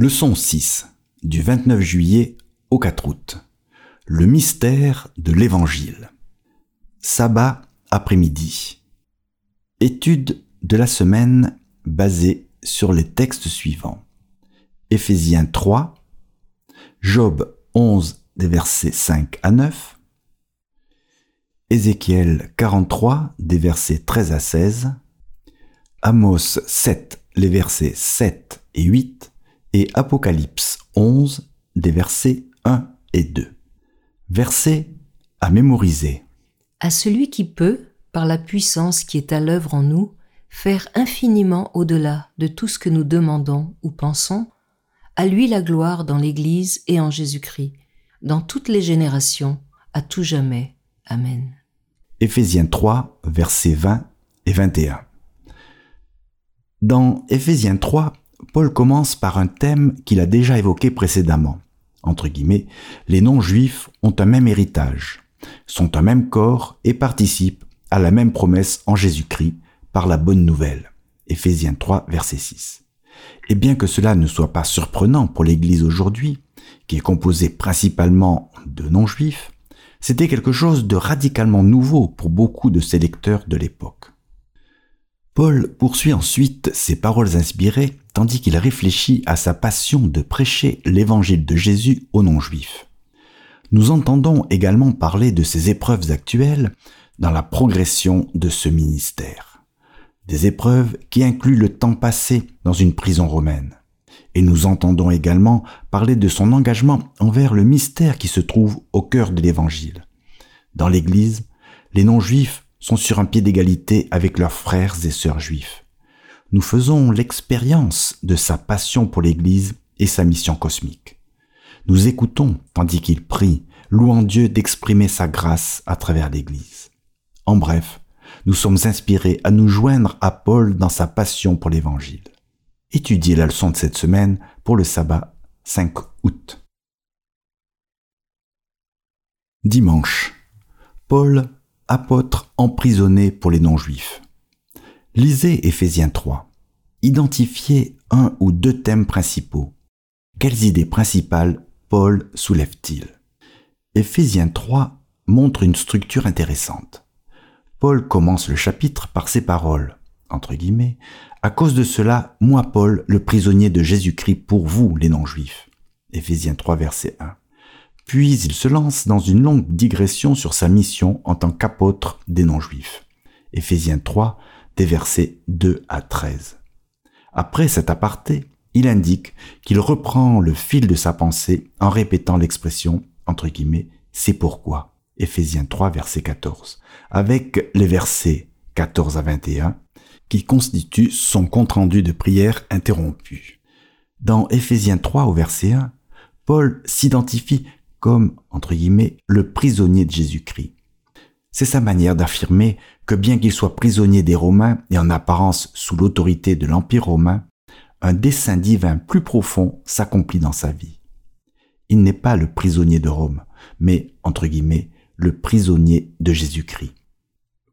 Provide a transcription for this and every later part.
Leçon 6 du 29 juillet au 4 août. Le mystère de l'Évangile. Sabbat après-midi. Étude de la semaine basée sur les textes suivants. Éphésiens 3, Job 11 des versets 5 à 9, Ézéchiel 43 des versets 13 à 16, Amos 7 les versets 7 et 8, et Apocalypse 11 des versets 1 et 2. Versets à mémoriser. À celui qui peut, par la puissance qui est à l'œuvre en nous, faire infiniment au-delà de tout ce que nous demandons ou pensons, à lui la gloire dans l'Église et en Jésus-Christ, dans toutes les générations, à tout jamais. Amen. Éphésiens 3, versets 20 et 21. Dans Éphésiens 3, Paul commence par un thème qu'il a déjà évoqué précédemment. Entre guillemets, les non-juifs ont un même héritage, sont un même corps et participent à la même promesse en Jésus-Christ par la bonne nouvelle. Éphésiens 3, verset 6. Et bien que cela ne soit pas surprenant pour l'Église aujourd'hui, qui est composée principalement de non-juifs, c'était quelque chose de radicalement nouveau pour beaucoup de ses lecteurs de l'époque. Paul poursuit ensuite ses paroles inspirées tandis qu'il réfléchit à sa passion de prêcher l'évangile de Jésus aux non-juifs. Nous entendons également parler de ces épreuves actuelles dans la progression de ce ministère. Des épreuves qui incluent le temps passé dans une prison romaine. Et nous entendons également parler de son engagement envers le mystère qui se trouve au cœur de l'Évangile. Dans l'Église, les non-juifs sont sur un pied d'égalité avec leurs frères et sœurs juifs. Nous faisons l'expérience de sa passion pour l'Église et sa mission cosmique. Nous écoutons tandis qu'il prie, louant Dieu d'exprimer sa grâce à travers l'Église. En bref, nous sommes inspirés à nous joindre à Paul dans sa passion pour l'Évangile. Étudiez la leçon de cette semaine pour le sabbat 5 août. Dimanche. Paul apôtre emprisonné pour les non-juifs. Lisez Éphésiens 3. Identifiez un ou deux thèmes principaux. Quelles idées principales Paul soulève-t-il? Éphésiens 3 montre une structure intéressante. Paul commence le chapitre par ces paroles, entre guillemets, à cause de cela, moi Paul, le prisonnier de Jésus-Christ pour vous, les non-juifs. Éphésiens 3 verset 1. Puis il se lance dans une longue digression sur sa mission en tant qu'apôtre des non-juifs. Éphésiens 3, des versets 2 à 13. Après cet aparté, il indique qu'il reprend le fil de sa pensée en répétant l'expression, entre guillemets, c'est pourquoi. Éphésiens 3, verset 14, avec les versets 14 à 21, qui constituent son compte-rendu de prière interrompu. Dans Éphésiens 3 au verset 1, Paul s'identifie comme, entre guillemets, le prisonnier de Jésus-Christ. C'est sa manière d'affirmer que bien qu'il soit prisonnier des Romains et en apparence sous l'autorité de l'Empire romain, un dessein divin plus profond s'accomplit dans sa vie. Il n'est pas le prisonnier de Rome, mais, entre guillemets, le prisonnier de Jésus-Christ.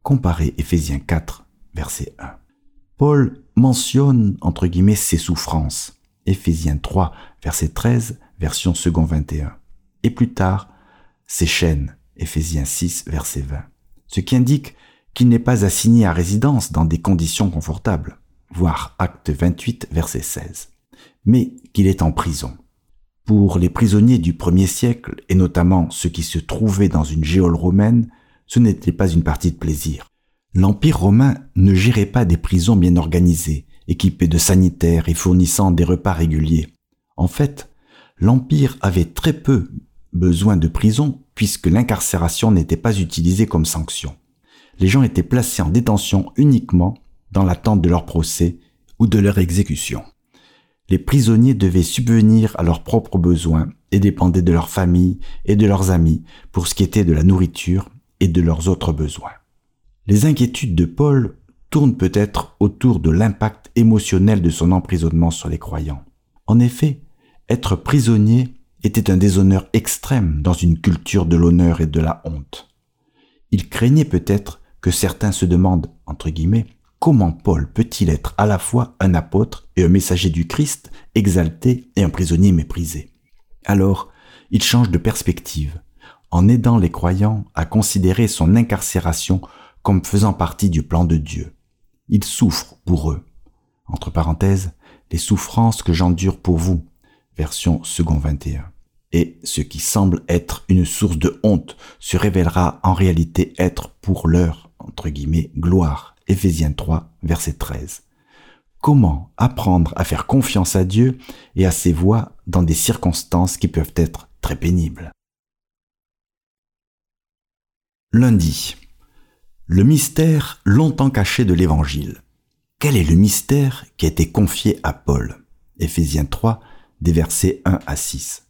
Comparez Éphésiens 4, verset 1. Paul mentionne, entre guillemets, ses souffrances. Éphésiens 3, verset 13, version second 21 et plus tard ses chaînes, Ephésiens 6, verset 20, ce qui indique qu'il n'est pas assigné à résidence dans des conditions confortables, voire acte 28, verset 16, mais qu'il est en prison. Pour les prisonniers du premier siècle, et notamment ceux qui se trouvaient dans une géole romaine, ce n'était pas une partie de plaisir. L'Empire romain ne gérait pas des prisons bien organisées, équipées de sanitaires et fournissant des repas réguliers. En fait, l'Empire avait très peu besoin de prison puisque l'incarcération n'était pas utilisée comme sanction. Les gens étaient placés en détention uniquement dans l'attente de leur procès ou de leur exécution. Les prisonniers devaient subvenir à leurs propres besoins et dépendaient de leur famille et de leurs amis pour ce qui était de la nourriture et de leurs autres besoins. Les inquiétudes de Paul tournent peut-être autour de l'impact émotionnel de son emprisonnement sur les croyants. En effet, être prisonnier était un déshonneur extrême dans une culture de l'honneur et de la honte. Il craignait peut-être que certains se demandent, entre guillemets, comment Paul peut-il être à la fois un apôtre et un messager du Christ, exalté et un prisonnier méprisé Alors, il change de perspective, en aidant les croyants à considérer son incarcération comme faisant partie du plan de Dieu. Il souffre pour eux. Entre parenthèses, les souffrances que j'endure pour vous. Version second 21. Et ce qui semble être une source de honte se révélera en réalité être pour leur, entre guillemets, gloire. Éphésiens 3, verset 13. Comment apprendre à faire confiance à Dieu et à ses voies dans des circonstances qui peuvent être très pénibles? Lundi. Le mystère longtemps caché de l'Évangile. Quel est le mystère qui a été confié à Paul? Éphésiens 3, des versets 1 à 6.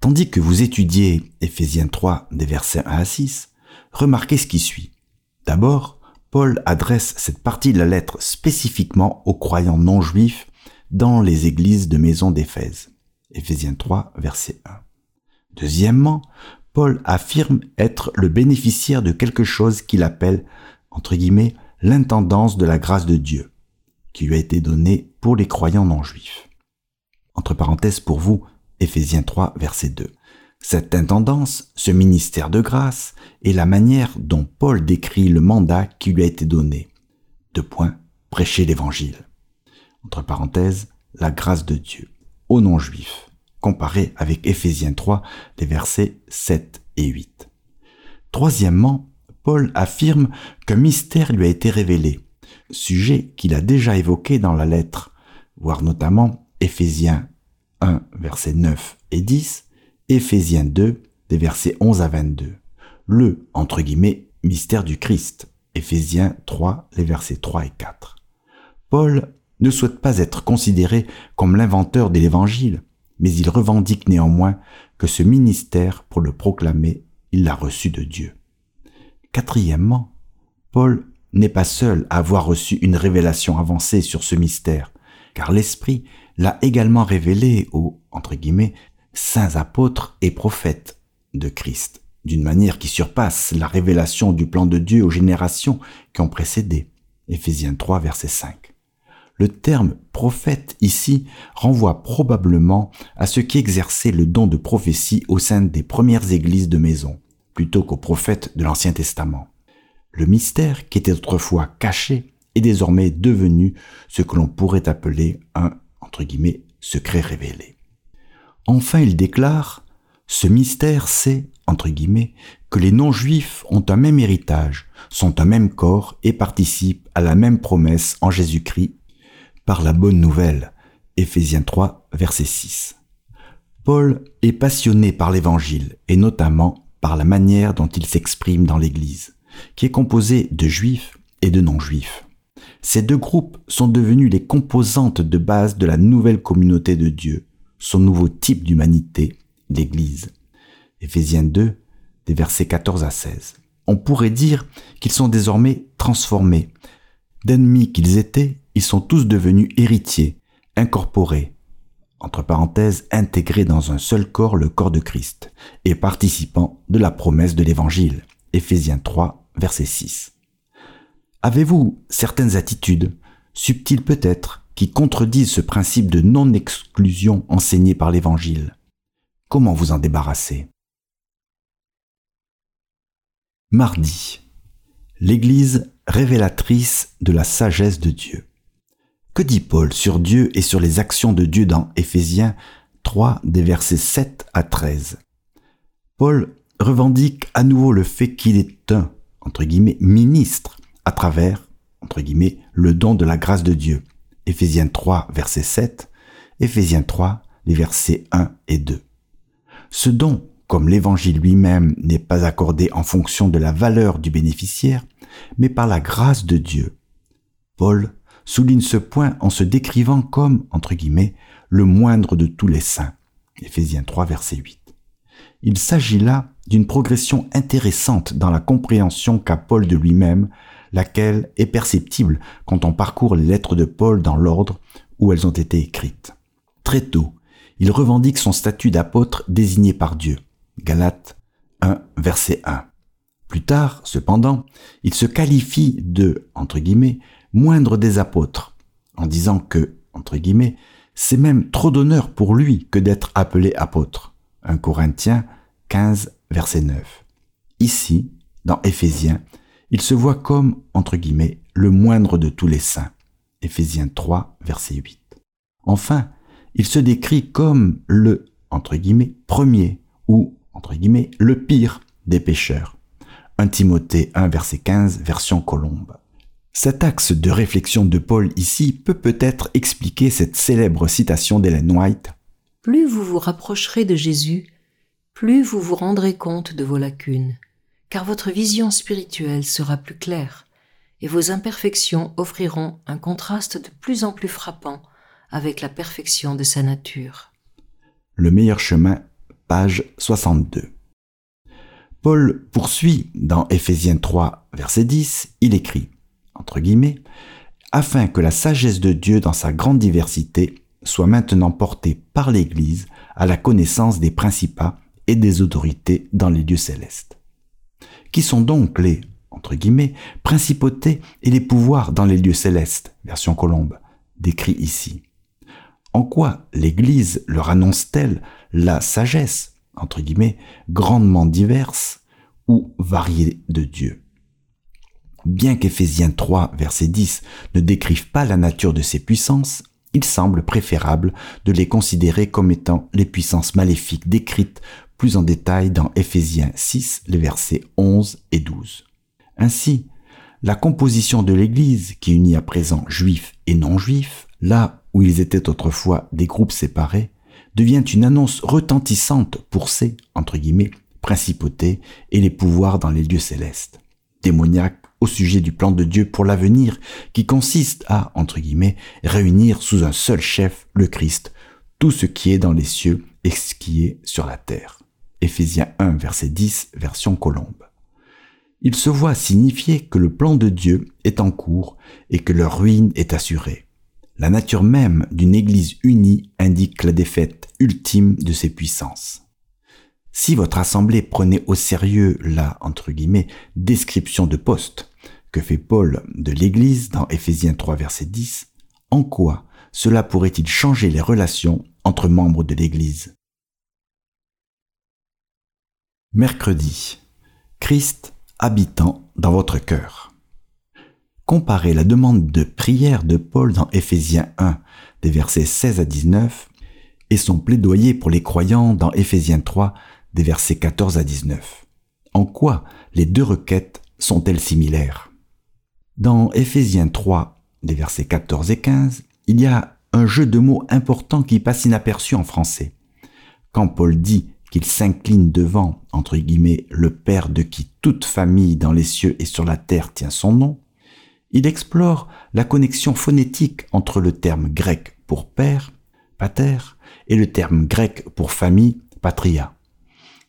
Tandis que vous étudiez Éphésiens 3, des versets 1 à 6, remarquez ce qui suit. D'abord, Paul adresse cette partie de la lettre spécifiquement aux croyants non juifs dans les églises de maison d'Éphèse. Éphésiens 3, verset 1. Deuxièmement, Paul affirme être le bénéficiaire de quelque chose qu'il appelle, entre guillemets, l'intendance de la grâce de Dieu, qui lui a été donnée pour les croyants non juifs. Entre parenthèses pour vous, Éphésiens 3, verset 2. Cette intendance, ce ministère de grâce, est la manière dont Paul décrit le mandat qui lui a été donné. Deux points, prêcher l'évangile. Entre parenthèses, la grâce de Dieu, aux non-juifs, comparé avec Éphésiens 3, les versets 7 et 8. Troisièmement, Paul affirme qu'un mystère lui a été révélé, sujet qu'il a déjà évoqué dans la lettre, voire notamment Éphésiens 1, versets 9 et 10, Éphésiens 2, des versets 11 à 22. Le, entre guillemets, mystère du Christ, Éphésiens 3, les versets 3 et 4. Paul ne souhaite pas être considéré comme l'inventeur de l'Évangile, mais il revendique néanmoins que ce ministère, pour le proclamer, il l'a reçu de Dieu. Quatrièmement, Paul n'est pas seul à avoir reçu une révélation avancée sur ce mystère, car l'Esprit l'a également révélé aux, entre guillemets, saints apôtres et prophètes de Christ, d'une manière qui surpasse la révélation du plan de Dieu aux générations qui ont précédé. Éphésiens 3, verset 5. Le terme prophète ici renvoie probablement à ceux qui exerçaient le don de prophétie au sein des premières églises de maison, plutôt qu'aux prophètes de l'Ancien Testament. Le mystère qui était autrefois caché est désormais devenu ce que l'on pourrait appeler un, entre guillemets, secret révélé. Enfin, il déclare, ce mystère c'est, entre guillemets, que les non-juifs ont un même héritage, sont un même corps et participent à la même promesse en Jésus-Christ par la bonne nouvelle. Éphésiens 3, verset 6. Paul est passionné par l'évangile et notamment par la manière dont il s'exprime dans l'Église, qui est composée de juifs et de non-juifs. Ces deux groupes sont devenus les composantes de base de la nouvelle communauté de Dieu, son nouveau type d'humanité, l'Église. Éphésiens 2, des versets 14 à 16. On pourrait dire qu'ils sont désormais transformés. D'ennemis qu'ils étaient, ils sont tous devenus héritiers, incorporés, entre parenthèses, intégrés dans un seul corps, le corps de Christ, et participants de la promesse de l'Évangile. Éphésiens 3, verset 6. Avez-vous certaines attitudes, subtiles peut-être, qui contredisent ce principe de non-exclusion enseigné par l'Évangile? Comment vous en débarrasser? Mardi. L'Église révélatrice de la sagesse de Dieu. Que dit Paul sur Dieu et sur les actions de Dieu dans Éphésiens 3 des versets 7 à 13 Paul revendique à nouveau le fait qu'il est un, entre guillemets, ministre à travers, entre guillemets, le don de la grâce de Dieu. Éphésiens 3 verset 7, Éphésiens 3 les versets 1 et 2. Ce don, comme l'évangile lui-même n'est pas accordé en fonction de la valeur du bénéficiaire, mais par la grâce de Dieu. Paul souligne ce point en se décrivant comme, entre guillemets, le moindre de tous les saints. Éphésiens 3, verset 8. Il s'agit là d'une progression intéressante dans la compréhension qu'a Paul de lui-même, laquelle est perceptible quand on parcourt les lettres de Paul dans l'ordre où elles ont été écrites. Très tôt, il revendique son statut d'apôtre désigné par Dieu. Galates 1, verset 1. Plus tard, cependant, il se qualifie de, entre guillemets, moindre des apôtres, en disant que, entre guillemets, c'est même trop d'honneur pour lui que d'être appelé apôtre. 1 Corinthiens 15, verset 9. Ici, dans Éphésiens, il se voit comme, entre guillemets, le moindre de tous les saints. Éphésiens 3, verset 8. Enfin, il se décrit comme le, entre guillemets, premier ou, entre guillemets, le pire des pécheurs. 1 Timothée 1, verset 15, version Colombe. Cet axe de réflexion de Paul ici peut peut-être expliquer cette célèbre citation d'Ellen White. Plus vous vous rapprocherez de Jésus, plus vous vous rendrez compte de vos lacunes, car votre vision spirituelle sera plus claire, et vos imperfections offriront un contraste de plus en plus frappant avec la perfection de sa nature. Le meilleur chemin, page 62. Paul poursuit dans Éphésiens 3, verset 10, il écrit entre guillemets, afin que la sagesse de Dieu dans sa grande diversité soit maintenant portée par l'Église à la connaissance des principats et des autorités dans les lieux célestes. Qui sont donc les, principautés et les pouvoirs dans les lieux célestes, version Colombe, décrit ici. En quoi l'Église leur annonce-t-elle la sagesse, grandement diverse ou variée de Dieu? Bien qu'Éphésiens 3, verset 10 ne décrivent pas la nature de ces puissances, il semble préférable de les considérer comme étant les puissances maléfiques décrites plus en détail dans Éphésiens 6, les versets 11 et 12. Ainsi, la composition de l'Église, qui unit à présent juifs et non-juifs, là où ils étaient autrefois des groupes séparés, devient une annonce retentissante pour ces, entre guillemets, principautés et les pouvoirs dans les lieux célestes. Démoniaques au sujet du plan de Dieu pour l'avenir qui consiste à, entre guillemets, réunir sous un seul chef, le Christ, tout ce qui est dans les cieux et ce qui est sur la terre. Éphésiens 1, verset 10, version Colombe. Il se voit signifier que le plan de Dieu est en cours et que leur ruine est assurée. La nature même d'une Église unie indique la défaite ultime de ses puissances. Si votre assemblée prenait au sérieux la, entre guillemets, description de poste que fait Paul de l'Église dans Éphésiens 3 verset 10, en quoi cela pourrait-il changer les relations entre membres de l'Église? Mercredi. Christ habitant dans votre cœur. Comparez la demande de prière de Paul dans Éphésiens 1 des versets 16 à 19 et son plaidoyer pour les croyants dans Éphésiens 3 des versets 14 à 19. En quoi les deux requêtes sont-elles similaires? Dans Éphésiens 3, des versets 14 et 15, il y a un jeu de mots important qui passe inaperçu en français. Quand Paul dit qu'il s'incline devant, entre guillemets, le Père de qui toute famille dans les cieux et sur la terre tient son nom, il explore la connexion phonétique entre le terme grec pour père, pater, et le terme grec pour famille, patria.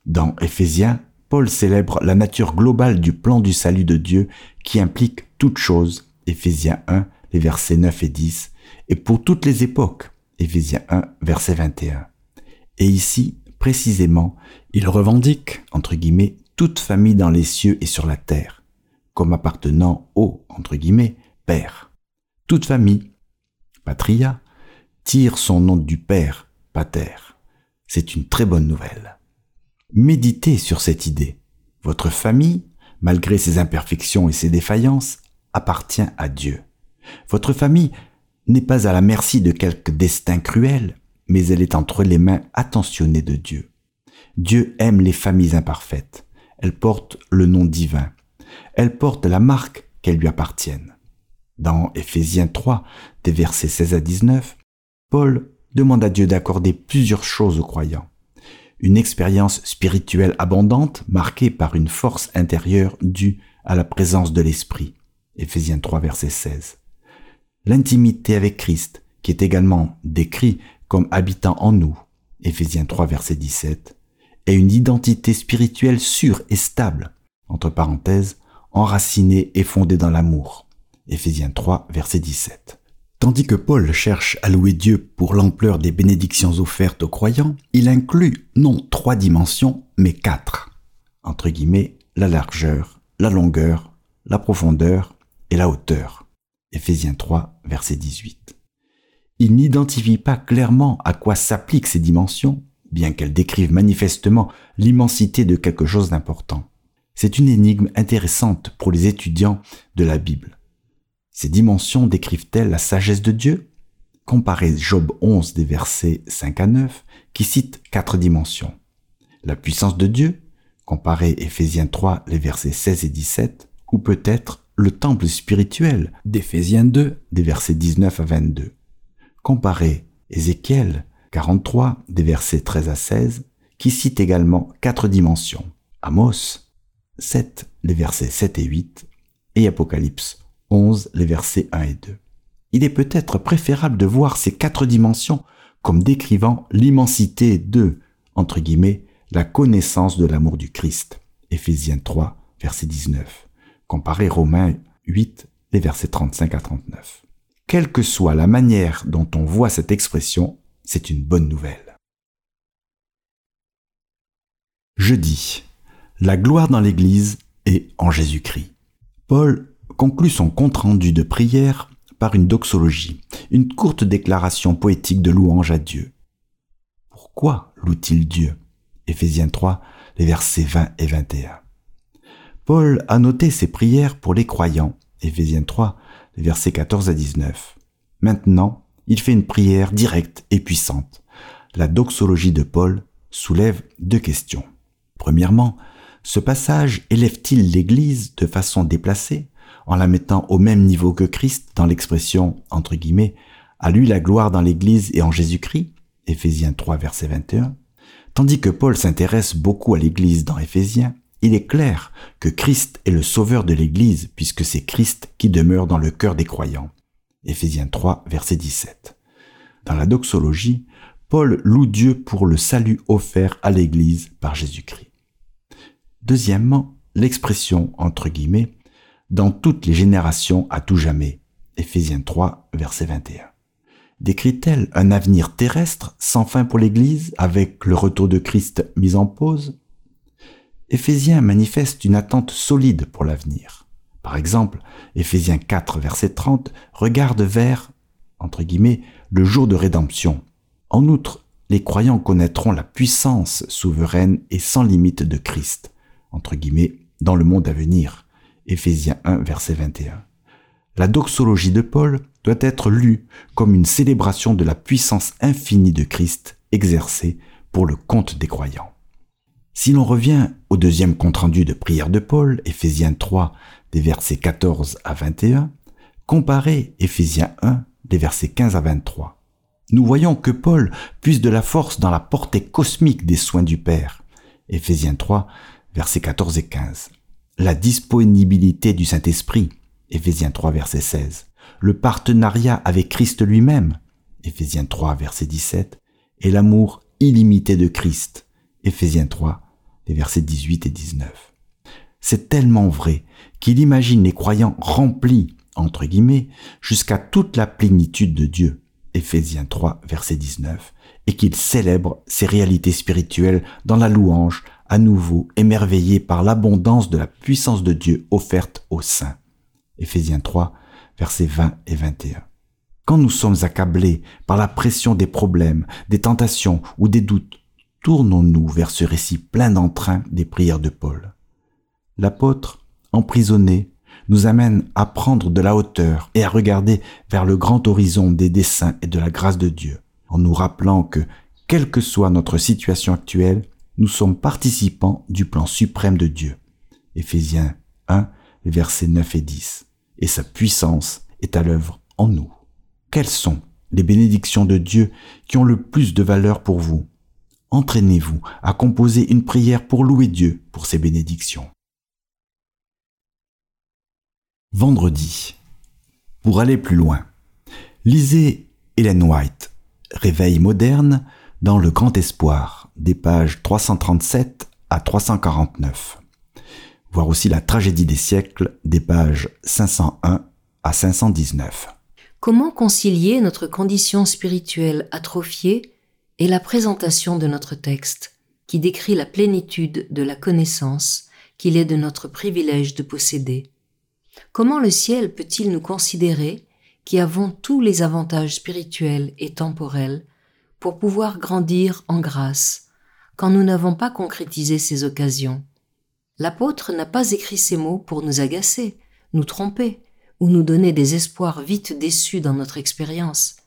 Dans Éphésiens, Paul célèbre la nature globale du plan du salut de Dieu qui implique toute chose, Éphésiens 1, les versets 9 et 10, et pour toutes les époques, Éphésiens 1, verset 21. Et ici, précisément, il revendique, entre guillemets, toute famille dans les cieux et sur la terre, comme appartenant au, entre guillemets, Père. Toute famille, patria, tire son nom du Père, pater. C'est une très bonne nouvelle. Méditez sur cette idée. Votre famille, malgré ses imperfections et ses défaillances, appartient à Dieu. Votre famille n'est pas à la merci de quelque destin cruel, mais elle est entre les mains attentionnées de Dieu. Dieu aime les familles imparfaites. Elles portent le nom divin. Elles portent la marque qu'elles lui appartiennent. Dans Éphésiens 3, des versets 16 à 19, Paul demande à Dieu d'accorder plusieurs choses aux croyants une expérience spirituelle abondante marquée par une force intérieure due à la présence de l'Esprit. Éphésiens 3 verset 16. L'intimité avec Christ, qui est également décrit comme habitant en nous. Éphésiens 3 verset 17. Et une identité spirituelle sûre et stable, entre parenthèses, enracinée et fondée dans l'amour. Éphésiens 3 verset 17. Tandis que Paul cherche à louer Dieu pour l'ampleur des bénédictions offertes aux croyants, il inclut non trois dimensions, mais quatre. Entre guillemets, la largeur, la longueur, la profondeur et la hauteur. Éphésiens 3, verset 18. Il n'identifie pas clairement à quoi s'appliquent ces dimensions, bien qu'elles décrivent manifestement l'immensité de quelque chose d'important. C'est une énigme intéressante pour les étudiants de la Bible. Ces dimensions décrivent-elles la sagesse de Dieu? Comparez Job 11 des versets 5 à 9 qui cite quatre dimensions. La puissance de Dieu, comparez Éphésiens 3 les versets 16 et 17, ou peut-être le temple spirituel d'Éphésiens 2 des versets 19 à 22. Comparez Ézéchiel 43 des versets 13 à 16 qui cite également quatre dimensions. Amos 7 les versets 7 et 8 et Apocalypse 11 les versets 1 et 2. Il est peut-être préférable de voir ces quatre dimensions comme décrivant l'immensité de, entre guillemets, la connaissance de l'amour du Christ. Éphésiens 3, verset 19. Comparez Romains 8, les versets 35 à 39. Quelle que soit la manière dont on voit cette expression, c'est une bonne nouvelle. Jeudi. La gloire dans l'Église est en Jésus-Christ. Paul conclut son compte-rendu de prière par une doxologie, une courte déclaration poétique de louange à Dieu. Pourquoi loue-t-il Dieu? Éphésiens 3, les versets 20 et 21. Paul a noté ses prières pour les croyants, Éphésiens 3, versets 14 à 19. Maintenant, il fait une prière directe et puissante. La doxologie de Paul soulève deux questions. Premièrement, ce passage élève-t-il l'Église de façon déplacée en la mettant au même niveau que Christ dans l'expression, entre guillemets, à lui la gloire dans l'Église et en Jésus-Christ, Éphésiens 3 verset 21, tandis que Paul s'intéresse beaucoup à l'Église dans Éphésiens, il est clair que Christ est le sauveur de l'Église puisque c'est Christ qui demeure dans le cœur des croyants. Éphésiens 3 verset 17. Dans la doxologie, Paul loue Dieu pour le salut offert à l'Église par Jésus-Christ. Deuxièmement, l'expression, entre guillemets, dans toutes les générations à tout jamais. Éphésiens 3, verset 21. Décrit-elle un avenir terrestre sans fin pour l'Église avec le retour de Christ mis en pause? Éphésiens manifeste une attente solide pour l'avenir. Par exemple, Éphésiens 4, verset 30 regarde vers, entre guillemets, le jour de rédemption. En outre, les croyants connaîtront la puissance souveraine et sans limite de Christ, entre guillemets, dans le monde à venir. Éphésiens 1, verset 21. La doxologie de Paul doit être lue comme une célébration de la puissance infinie de Christ exercée pour le compte des croyants. Si l'on revient au deuxième compte-rendu de prière de Paul, Éphésiens 3, des versets 14 à 21, comparez Éphésiens 1, des versets 15 à 23. Nous voyons que Paul puise de la force dans la portée cosmique des soins du Père. Éphésiens 3, versets 14 et 15 la disponibilité du Saint-Esprit, Éphésiens 3, verset 16, le partenariat avec Christ lui-même, Éphésiens 3, verset 17, et l'amour illimité de Christ, Éphésiens 3, les versets 18 et 19. C'est tellement vrai qu'il imagine les croyants remplis, entre guillemets, jusqu'à toute la plénitude de Dieu, Éphésiens 3, verset 19, et qu'il célèbre ces réalités spirituelles dans la louange à nouveau émerveillé par l'abondance de la puissance de Dieu offerte aux saints. Éphésiens 3, versets 20 et 21. Quand nous sommes accablés par la pression des problèmes, des tentations ou des doutes, tournons-nous vers ce récit plein d'entrain des prières de Paul. L'apôtre, emprisonné, nous amène à prendre de la hauteur et à regarder vers le grand horizon des desseins et de la grâce de Dieu, en nous rappelant que, quelle que soit notre situation actuelle, nous sommes participants du plan suprême de Dieu. Éphésiens 1, versets 9 et 10. Et sa puissance est à l'œuvre en nous. Quelles sont les bénédictions de Dieu qui ont le plus de valeur pour vous? Entraînez-vous à composer une prière pour louer Dieu pour ses bénédictions. Vendredi. Pour aller plus loin, lisez Hélène White, Réveil moderne dans le grand espoir des pages 337 à 349. Voir aussi la tragédie des siècles des pages 501 à 519. Comment concilier notre condition spirituelle atrophiée et la présentation de notre texte, qui décrit la plénitude de la connaissance qu'il est de notre privilège de posséder Comment le ciel peut-il nous considérer qui avons tous les avantages spirituels et temporels pour pouvoir grandir en grâce quand nous n'avons pas concrétisé ces occasions? L'apôtre n'a pas écrit ces mots pour nous agacer, nous tromper ou nous donner des espoirs vite déçus dans notre expérience.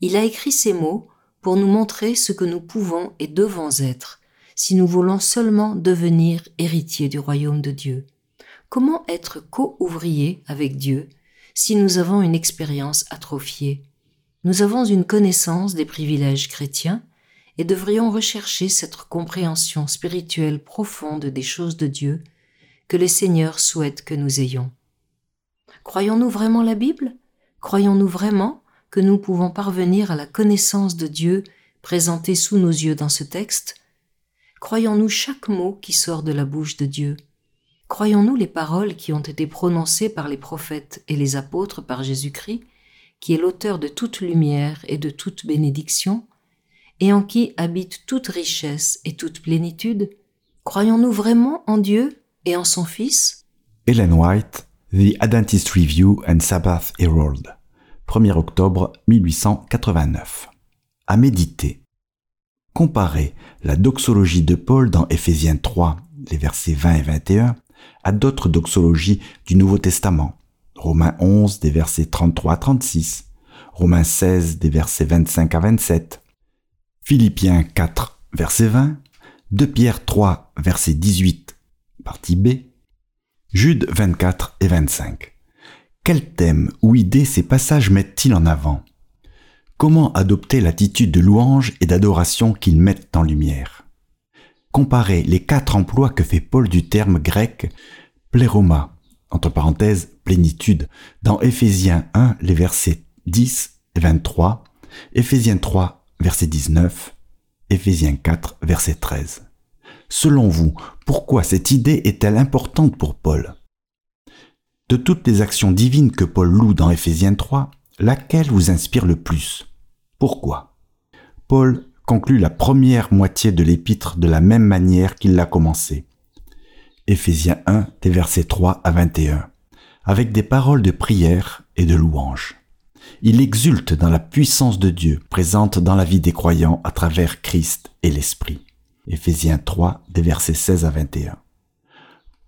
Il a écrit ces mots pour nous montrer ce que nous pouvons et devons être si nous voulons seulement devenir héritiers du royaume de Dieu. Comment être co-ouvrier avec Dieu si nous avons une expérience atrophiée? Nous avons une connaissance des privilèges chrétiens et devrions rechercher cette compréhension spirituelle profonde des choses de Dieu que le Seigneur souhaite que nous ayons. Croyons-nous vraiment la Bible? Croyons-nous vraiment que nous pouvons parvenir à la connaissance de Dieu présentée sous nos yeux dans ce texte. Croyons-nous chaque mot qui sort de la bouche de Dieu? Croyons-nous les paroles qui ont été prononcées par les prophètes et les apôtres par Jésus-Christ, qui est l'auteur de toute lumière et de toute bénédiction, et en qui habite toute richesse et toute plénitude? Croyons-nous vraiment en Dieu et en son Fils? Ellen White, The Adventist Review and Sabbath Herald, 1er octobre 1889. À méditer. Comparer la doxologie de Paul dans Éphésiens 3, les versets 20 et 21, à d'autres doxologies du Nouveau Testament. Romains 11 des versets 33 à 36, Romains 16 des versets 25 à 27, Philippiens 4 verset 20, 2 Pierre 3 verset 18 partie B, Jude 24 et 25. Quels thèmes ou idées ces passages mettent-ils en avant? Comment adopter l'attitude de louange et d'adoration qu'ils mettent en lumière? Comparez les quatre emplois que fait Paul du terme grec pléroma, entre parenthèses plénitude, dans Éphésiens 1, les versets 10 et 23, Éphésiens 3, verset 19, Éphésiens 4, verset 13. Selon vous, pourquoi cette idée est-elle importante pour Paul? De toutes les actions divines que Paul loue dans Éphésiens 3, laquelle vous inspire le plus? Pourquoi? Paul conclut la première moitié de l'épître de la même manière qu'il l'a commencé. Éphésiens 1 des versets 3 à 21, avec des paroles de prière et de louange. Il exulte dans la puissance de Dieu présente dans la vie des croyants à travers Christ et l'Esprit. Éphésiens 3 des versets 16 à 21.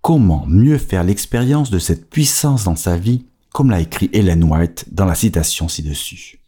Comment mieux faire l'expérience de cette puissance dans sa vie, comme l'a écrit Ellen White dans la citation ci-dessus